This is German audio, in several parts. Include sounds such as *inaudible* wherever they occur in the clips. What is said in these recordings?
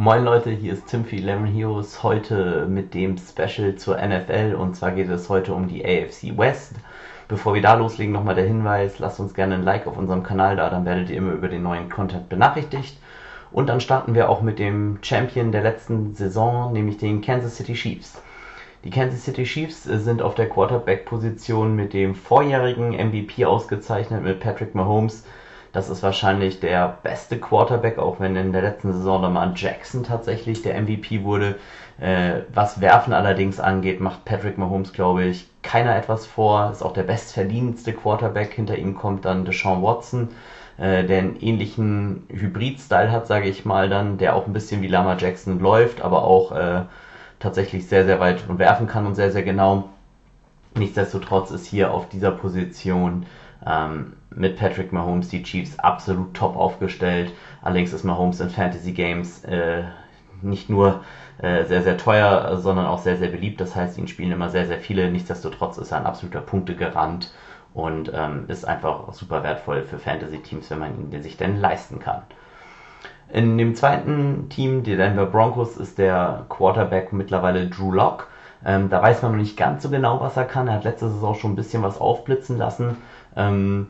Moin Leute, hier ist Tim Lemon Heroes heute mit dem Special zur NFL und zwar geht es heute um die AFC West. Bevor wir da loslegen, nochmal der Hinweis, lasst uns gerne ein Like auf unserem Kanal da, dann werdet ihr immer über den neuen Content benachrichtigt. Und dann starten wir auch mit dem Champion der letzten Saison, nämlich den Kansas City Chiefs. Die Kansas City Chiefs sind auf der Quarterback-Position mit dem vorjährigen MVP ausgezeichnet, mit Patrick Mahomes. Das ist wahrscheinlich der beste Quarterback, auch wenn in der letzten Saison Lamar Jackson tatsächlich der MVP wurde. Äh, was Werfen allerdings angeht, macht Patrick Mahomes, glaube ich, keiner etwas vor. Ist auch der bestverdienendste Quarterback. Hinter ihm kommt dann Deshaun Watson, äh, der einen ähnlichen Hybrid-Style hat, sage ich mal dann, der auch ein bisschen wie Lamar Jackson läuft, aber auch äh, tatsächlich sehr, sehr weit werfen kann und sehr, sehr genau. Nichtsdestotrotz ist hier auf dieser Position ähm, mit Patrick Mahomes die Chiefs absolut top aufgestellt. Allerdings ist Mahomes in Fantasy Games äh, nicht nur äh, sehr, sehr teuer, sondern auch sehr, sehr beliebt. Das heißt, ihn spielen immer sehr, sehr viele. Nichtsdestotrotz ist er ein absoluter Punktegarant und ähm, ist einfach super wertvoll für Fantasy-Teams, wenn man ihn sich denn leisten kann. In dem zweiten Team, die Denver Broncos, ist der Quarterback mittlerweile Drew Locke. Ähm, da weiß man noch nicht ganz so genau, was er kann. Er hat letzte Saison schon ein bisschen was aufblitzen lassen. Ähm,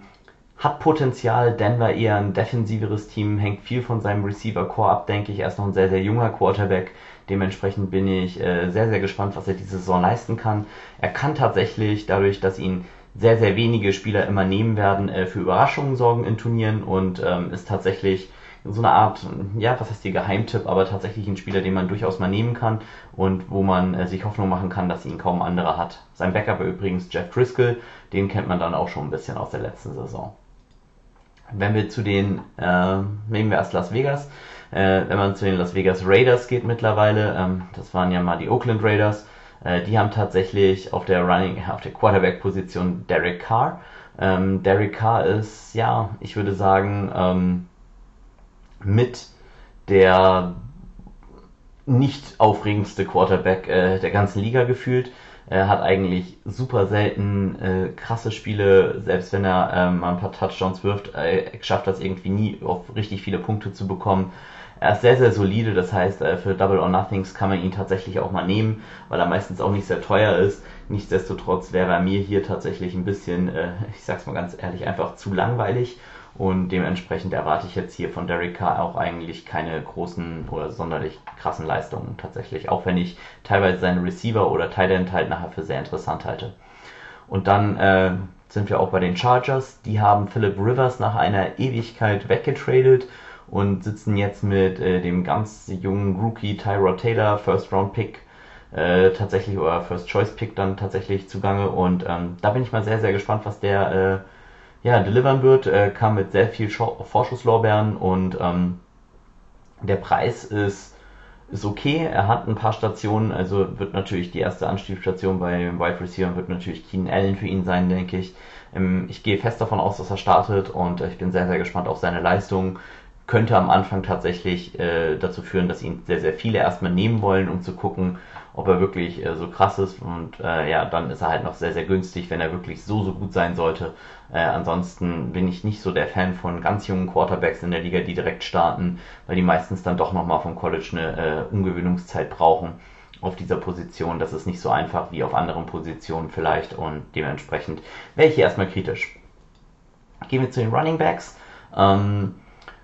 hat Potenzial. Denver eher ein defensiveres Team, hängt viel von seinem Receiver-Core ab, denke ich. Er ist noch ein sehr, sehr junger Quarterback. Dementsprechend bin ich äh, sehr, sehr gespannt, was er diese Saison leisten kann. Er kann tatsächlich, dadurch, dass ihn sehr, sehr wenige Spieler immer nehmen werden, äh, für Überraschungen sorgen in Turnieren und ähm, ist tatsächlich so eine Art, ja, was heißt die Geheimtipp, aber tatsächlich ein Spieler, den man durchaus mal nehmen kann und wo man äh, sich Hoffnung machen kann, dass ihn kaum anderer hat. Sein Backup war übrigens Jeff Driscoll, den kennt man dann auch schon ein bisschen aus der letzten Saison. Wenn wir zu den, äh, nehmen wir erst Las Vegas, äh, wenn man zu den Las Vegas Raiders geht mittlerweile, ähm, das waren ja mal die Oakland Raiders, äh, die haben tatsächlich auf der Running, *laughs* auf der Quarterback-Position Derek Carr. Ähm, Derek Carr ist, ja, ich würde sagen, ähm, mit der nicht aufregendste Quarterback äh, der ganzen Liga gefühlt. Er hat eigentlich super selten äh, krasse Spiele, selbst wenn er ähm, ein paar Touchdowns wirft, äh, schafft das irgendwie nie auf richtig viele Punkte zu bekommen. Er ist sehr, sehr solide, das heißt, äh, für Double or Nothings kann man ihn tatsächlich auch mal nehmen, weil er meistens auch nicht sehr teuer ist. Nichtsdestotrotz wäre er mir hier tatsächlich ein bisschen, äh, ich sag's mal ganz ehrlich, einfach zu langweilig. Und dementsprechend erwarte ich jetzt hier von Derek Carr auch eigentlich keine großen oder sonderlich krassen Leistungen tatsächlich. Auch wenn ich teilweise seine Receiver oder Tight halt nachher für sehr interessant halte. Und dann äh, sind wir auch bei den Chargers. Die haben Philip Rivers nach einer Ewigkeit weggetradet und sitzen jetzt mit äh, dem ganz jungen Rookie Tyrod Taylor, First Round Pick, äh, tatsächlich oder First Choice Pick dann tatsächlich zugange. Und ähm, da bin ich mal sehr, sehr gespannt, was der äh, ja, delivern wird, äh, kam mit sehr viel Vorschusslorbeeren und ähm, der Preis ist, ist okay. Er hat ein paar Stationen, also wird natürlich die erste Anstiegsstation bei dem Wide Receiver wird natürlich Keenan Allen für ihn sein, denke ich. Ähm, ich gehe fest davon aus, dass er startet und ich bin sehr, sehr gespannt auf seine Leistung. Könnte am Anfang tatsächlich äh, dazu führen, dass ihn sehr, sehr viele erstmal nehmen wollen, um zu gucken, ob er wirklich äh, so krass ist. Und äh, ja, dann ist er halt noch sehr, sehr günstig, wenn er wirklich so, so gut sein sollte. Äh, ansonsten bin ich nicht so der Fan von ganz jungen Quarterbacks in der Liga, die direkt starten, weil die meistens dann doch nochmal vom College eine äh, Ungewöhnungszeit brauchen auf dieser Position. Das ist nicht so einfach wie auf anderen Positionen vielleicht und dementsprechend wäre ich hier erstmal kritisch. Gehen wir zu den Running Backs. Ähm,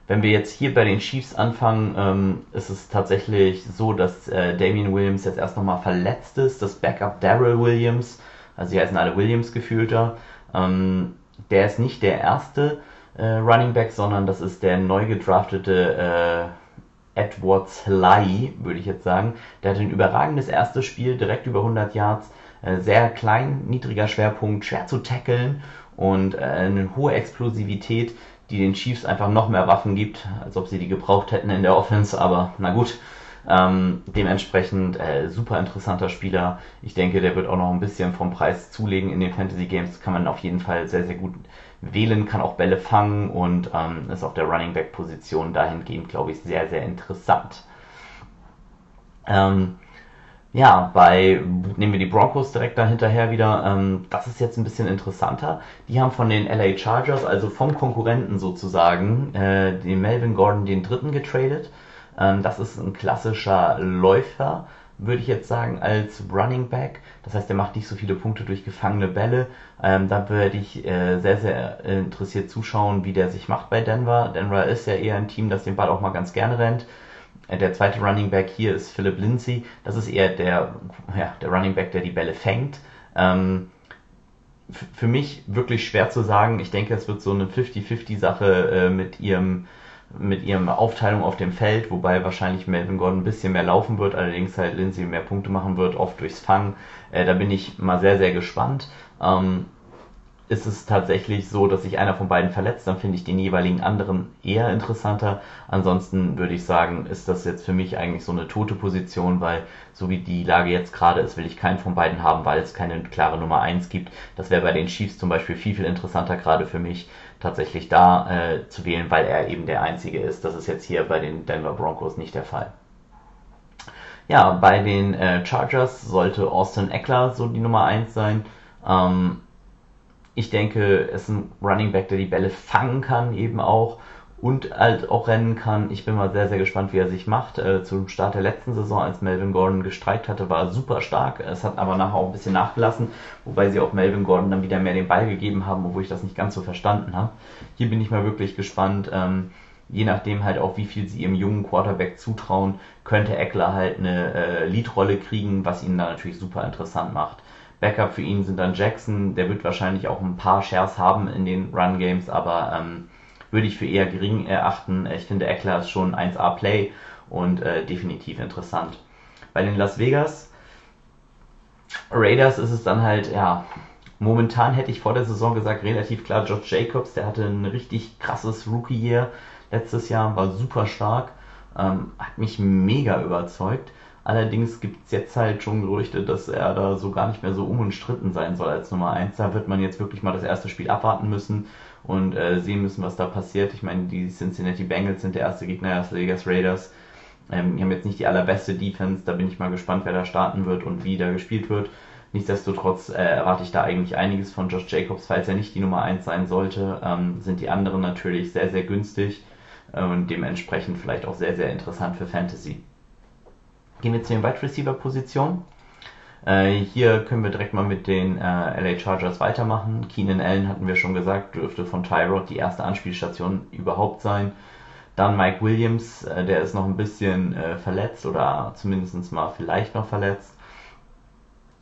wenn wir jetzt hier bei den Chiefs anfangen, ähm, ist es tatsächlich so, dass äh, Damian Williams jetzt erst nochmal verletzt ist. Das Backup Daryl Williams, also sie heißen alle Williams gefühlter, ähm, der ist nicht der erste äh, Running Back, sondern das ist der neu gedraftete äh, Edward Sly, würde ich jetzt sagen. Der hat ein überragendes erstes Spiel, direkt über 100 Yards, äh, sehr klein, niedriger Schwerpunkt, schwer zu tackeln und äh, eine hohe Explosivität die den Chiefs einfach noch mehr Waffen gibt, als ob sie die gebraucht hätten in der Offense, aber na gut. Ähm, dementsprechend äh, super interessanter Spieler. Ich denke, der wird auch noch ein bisschen vom Preis zulegen in den Fantasy Games. Kann man auf jeden Fall sehr, sehr gut wählen, kann auch Bälle fangen und ähm, ist auf der Running Back Position dahingehend, glaube ich, sehr, sehr interessant. Ähm, ja, bei, nehmen wir die Broncos direkt dahinterher wieder, ähm, das ist jetzt ein bisschen interessanter. Die haben von den LA Chargers, also vom Konkurrenten sozusagen, äh, den Melvin Gordon den dritten getradet. Ähm, das ist ein klassischer Läufer, würde ich jetzt sagen, als Running Back. Das heißt, er macht nicht so viele Punkte durch gefangene Bälle. Ähm, da würde ich äh, sehr, sehr interessiert zuschauen, wie der sich macht bei Denver. Denver ist ja eher ein Team, das den Ball auch mal ganz gerne rennt. Äh, der zweite Running Back hier ist Philip Lindsay. Das ist eher der, ja, der Running Back, der die Bälle fängt. Ähm, für mich wirklich schwer zu sagen. Ich denke, es wird so eine 50-50-Sache äh, mit ihrem mit ihrem Aufteilung auf dem Feld, wobei wahrscheinlich Melvin Gordon ein bisschen mehr laufen wird, allerdings halt Lindsay mehr Punkte machen wird, oft durchs Fangen. Äh, da bin ich mal sehr, sehr gespannt. Ähm, ist es tatsächlich so, dass sich einer von beiden verletzt, dann finde ich den jeweiligen anderen eher interessanter. Ansonsten würde ich sagen, ist das jetzt für mich eigentlich so eine tote Position, weil so wie die Lage jetzt gerade ist, will ich keinen von beiden haben, weil es keine klare Nummer 1 gibt. Das wäre bei den Chiefs zum Beispiel viel, viel interessanter gerade für mich, tatsächlich da äh, zu wählen, weil er eben der Einzige ist. Das ist jetzt hier bei den Denver Broncos nicht der Fall. Ja, bei den äh, Chargers sollte Austin Eckler so die Nummer 1 sein. Ähm, ich denke, es ist ein Running Back, der die Bälle fangen kann, eben auch und halt auch rennen kann. Ich bin mal sehr, sehr gespannt, wie er sich macht. Äh, zum Start der letzten Saison, als Melvin Gordon gestreikt hatte, war er super stark. Es hat aber nachher auch ein bisschen nachgelassen, wobei sie auch Melvin Gordon dann wieder mehr den Ball gegeben haben, obwohl ich das nicht ganz so verstanden habe. Hier bin ich mal wirklich gespannt. Ähm, je nachdem halt auch, wie viel sie ihrem jungen Quarterback zutrauen, könnte Eckler halt eine äh, Leadrolle kriegen, was ihn dann natürlich super interessant macht. Backup für ihn sind dann Jackson, der wird wahrscheinlich auch ein paar Shares haben in den Run Games, aber ähm, würde ich für eher gering erachten. Ich finde Eckler ist schon 1A Play und äh, definitiv interessant. Bei den Las Vegas Raiders ist es dann halt, ja, momentan hätte ich vor der Saison gesagt, relativ klar Josh Jacobs, der hatte ein richtig krasses Rookie-Year letztes Jahr, war super stark, ähm, hat mich mega überzeugt. Allerdings gibt es jetzt halt schon Gerüchte, dass er da so gar nicht mehr so umstritten sein soll als Nummer 1. Da wird man jetzt wirklich mal das erste Spiel abwarten müssen und äh, sehen müssen, was da passiert. Ich meine, die Cincinnati Bengals sind der erste Gegner der Las Vegas Raiders. Ähm, die haben jetzt nicht die allerbeste Defense, da bin ich mal gespannt, wer da starten wird und wie da gespielt wird. Nichtsdestotrotz äh, erwarte ich da eigentlich einiges von Josh Jacobs, falls er nicht die Nummer 1 sein sollte. Ähm, sind die anderen natürlich sehr, sehr günstig und dementsprechend vielleicht auch sehr, sehr interessant für Fantasy. Gehen wir zu den Wide Receiver Positionen. Äh, hier können wir direkt mal mit den äh, LA Chargers weitermachen. Keenan Allen hatten wir schon gesagt, dürfte von Tyrod die erste Anspielstation überhaupt sein. Dann Mike Williams, äh, der ist noch ein bisschen äh, verletzt oder zumindest mal vielleicht noch verletzt.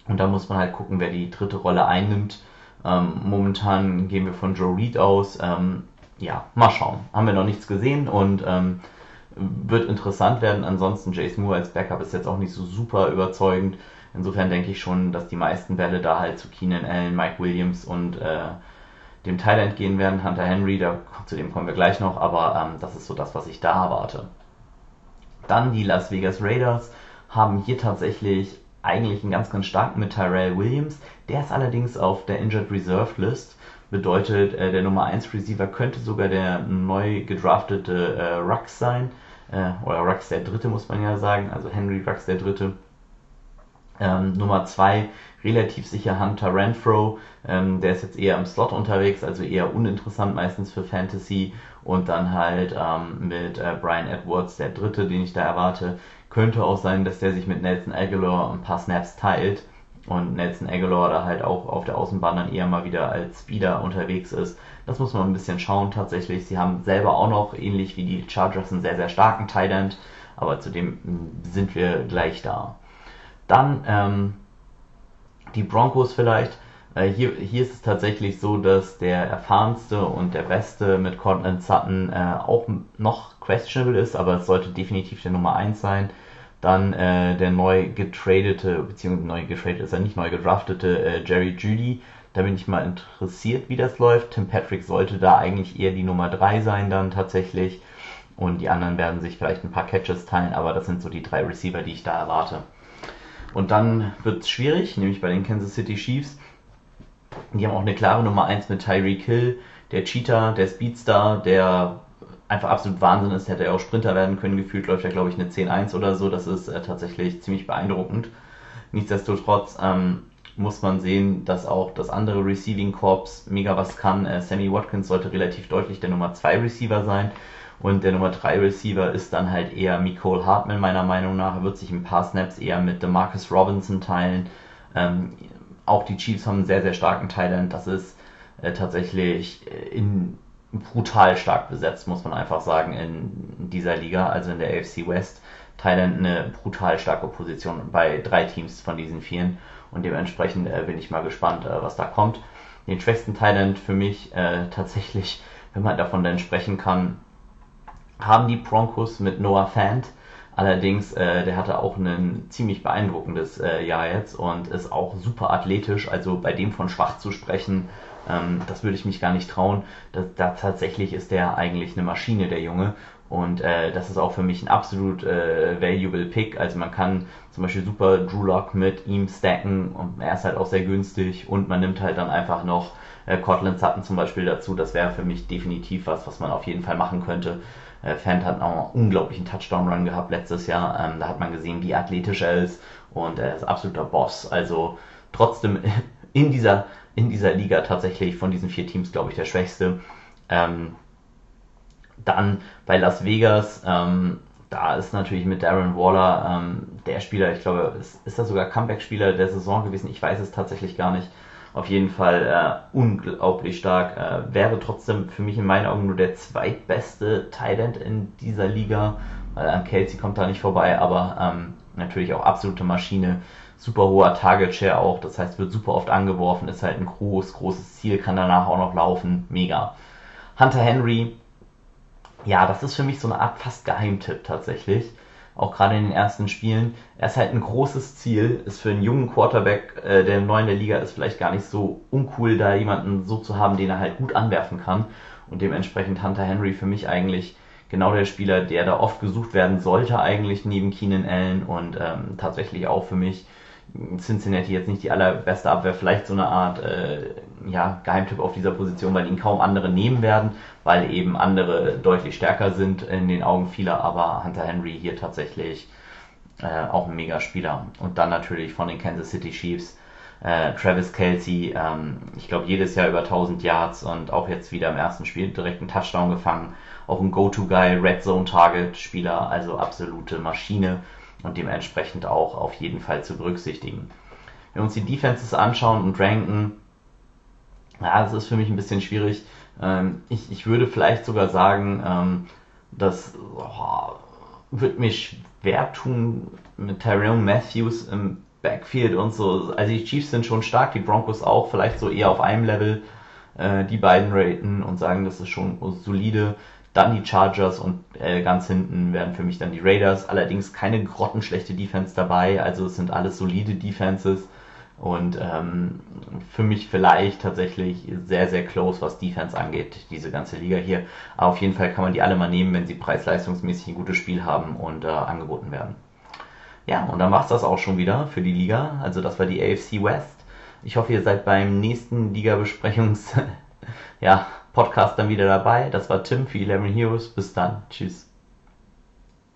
Und da muss man halt gucken, wer die dritte Rolle einnimmt. Ähm, momentan gehen wir von Joe Reed aus. Ähm, ja, mal schauen. Haben wir noch nichts gesehen und ähm, wird interessant werden. Ansonsten Jace Moore als Backup ist jetzt auch nicht so super überzeugend. Insofern denke ich schon, dass die meisten Bälle da halt zu Keenan Allen, Mike Williams und äh, dem Thailand gehen werden. Hunter Henry, da, zu dem kommen wir gleich noch, aber ähm, das ist so das, was ich da erwarte. Dann die Las Vegas Raiders haben hier tatsächlich eigentlich einen ganz, ganz starken mit Tyrell Williams. Der ist allerdings auf der Injured Reserve List. Bedeutet, äh, der Nummer 1 Receiver könnte sogar der neu gedraftete äh, Rux sein. Äh, oder Rux der Dritte muss man ja sagen, also Henry Rux der Dritte. Ähm, Nummer 2 relativ sicher Hunter Renfro, ähm, der ist jetzt eher im Slot unterwegs, also eher uninteressant meistens für Fantasy. Und dann halt ähm, mit äh, Brian Edwards, der dritte, den ich da erwarte, könnte auch sein, dass der sich mit Nelson Aguilar ein paar Snaps teilt und Nelson Aguilar da halt auch auf der Außenbahn dann eher mal wieder als Speeder unterwegs ist. Das muss man ein bisschen schauen tatsächlich. Sie haben selber auch noch, ähnlich wie die Chargers, einen sehr, sehr starken End, aber zu dem sind wir gleich da. Dann ähm, die Broncos vielleicht. Äh, hier, hier ist es tatsächlich so, dass der erfahrenste und der beste mit Cortland Sutton äh, auch noch questionable ist, aber es sollte definitiv der Nummer 1 sein. Dann äh, der neu getradete, beziehungsweise neu getradet ist er nicht neu gedraftete äh, Jerry Judy. Da bin ich mal interessiert, wie das läuft. Tim Patrick sollte da eigentlich eher die Nummer 3 sein dann tatsächlich. Und die anderen werden sich vielleicht ein paar Catches teilen, aber das sind so die drei Receiver, die ich da erwarte. Und dann wird es schwierig, nämlich bei den Kansas City Chiefs. Die haben auch eine klare Nummer 1 mit Tyreek Hill, der Cheetah, der Speedstar, der einfach absolut Wahnsinn ist. Hätte er auch Sprinter werden können. Gefühlt läuft er, glaube ich, eine 10-1 oder so. Das ist äh, tatsächlich ziemlich beeindruckend. Nichtsdestotrotz ähm, muss man sehen, dass auch das andere Receiving Corps mega was kann. Äh, Sammy Watkins sollte relativ deutlich der Nummer 2 Receiver sein. Und der Nummer 3 Receiver ist dann halt eher Nicole Hartman, meiner Meinung nach. Er wird sich ein paar Snaps eher mit DeMarcus Robinson teilen. Ähm, auch die Chiefs haben einen sehr, sehr starken Thailand. Das ist äh, tatsächlich äh, in, brutal stark besetzt, muss man einfach sagen, in dieser Liga, also in der AFC West. Thailand eine brutal starke Position bei drei Teams von diesen vielen. Und dementsprechend äh, bin ich mal gespannt, äh, was da kommt. Den schwächsten Thailand für mich äh, *laughs* tatsächlich, wenn man davon dann sprechen kann, haben die Broncos mit Noah Fant. Allerdings, äh, der hatte auch ein ziemlich beeindruckendes äh, Jahr jetzt und ist auch super athletisch. Also bei dem von schwach zu sprechen, ähm, das würde ich mich gar nicht trauen. Das, da tatsächlich ist der eigentlich eine Maschine, der Junge. Und äh, das ist auch für mich ein absolut äh, valuable Pick. Also man kann zum Beispiel super Drew Lock mit ihm stacken und er ist halt auch sehr günstig und man nimmt halt dann einfach noch äh, Cortland Sutton zum Beispiel dazu. Das wäre für mich definitiv was, was man auf jeden Fall machen könnte. Äh, Fant hat auch einen unglaublichen Touchdown-Run gehabt letztes Jahr. Ähm, da hat man gesehen, wie athletisch er ist und er ist absoluter Boss. Also trotzdem *laughs* in dieser, in dieser Liga tatsächlich von diesen vier Teams, glaube ich, der schwächste. Ähm, dann bei Las Vegas, ähm, da ist natürlich mit Darren Waller ähm, der Spieler, ich glaube, ist, ist das sogar Comeback-Spieler der Saison gewesen? Ich weiß es tatsächlich gar nicht auf jeden Fall äh, unglaublich stark. Äh, wäre trotzdem für mich in meinen Augen nur der zweitbeste Thailand in dieser Liga. Weil an Kelsey kommt da nicht vorbei, aber ähm, natürlich auch absolute Maschine. Super hoher Target Share auch, das heißt, wird super oft angeworfen, ist halt ein groß, großes Ziel, kann danach auch noch laufen. Mega. Hunter Henry, ja, das ist für mich so eine Art fast Geheimtipp tatsächlich auch gerade in den ersten Spielen. Er ist halt ein großes Ziel, ist für einen jungen Quarterback, äh, der neu in der Liga ist, vielleicht gar nicht so uncool, da jemanden so zu haben, den er halt gut anwerfen kann. Und dementsprechend Hunter Henry für mich eigentlich genau der Spieler, der da oft gesucht werden sollte, eigentlich neben Keenan Allen und ähm, tatsächlich auch für mich Cincinnati jetzt nicht die allerbeste Abwehr, vielleicht so eine Art äh, ja, Geheimtipp auf dieser Position, weil ihn kaum andere nehmen werden, weil eben andere deutlich stärker sind in den Augen vieler, aber Hunter Henry hier tatsächlich äh, auch ein Megaspieler. Und dann natürlich von den Kansas City Chiefs äh, Travis Kelsey, ähm, ich glaube jedes Jahr über 1000 Yards und auch jetzt wieder im ersten Spiel direkt einen Touchdown gefangen. Auch ein Go-To-Guy, Red Zone Target Spieler, also absolute Maschine und dementsprechend auch auf jeden Fall zu berücksichtigen. Wenn wir uns die Defenses anschauen und ranken, ja, das ist für mich ein bisschen schwierig. Ähm, ich, ich würde vielleicht sogar sagen, ähm, das oh, wird mich schwer tun mit Tyrone Matthews im Backfield und so. Also die Chiefs sind schon stark, die Broncos auch, vielleicht so eher auf einem Level äh, die beiden raten und sagen, das ist schon solide. Dann die Chargers und äh, ganz hinten werden für mich dann die Raiders. Allerdings keine grottenschlechte Defense dabei, also es sind alles solide Defenses. Und ähm, für mich vielleicht tatsächlich sehr, sehr close, was Defense angeht, diese ganze Liga hier. Aber auf jeden Fall kann man die alle mal nehmen, wenn sie preis-leistungsmäßig ein gutes Spiel haben und äh, angeboten werden. Ja, und dann war es das auch schon wieder für die Liga. Also das war die AFC West. Ich hoffe, ihr seid beim nächsten Liga-Besprechungs- *laughs* ja, Podcast dann wieder dabei. Das war Tim für 11 Heroes. Bis dann. Tschüss.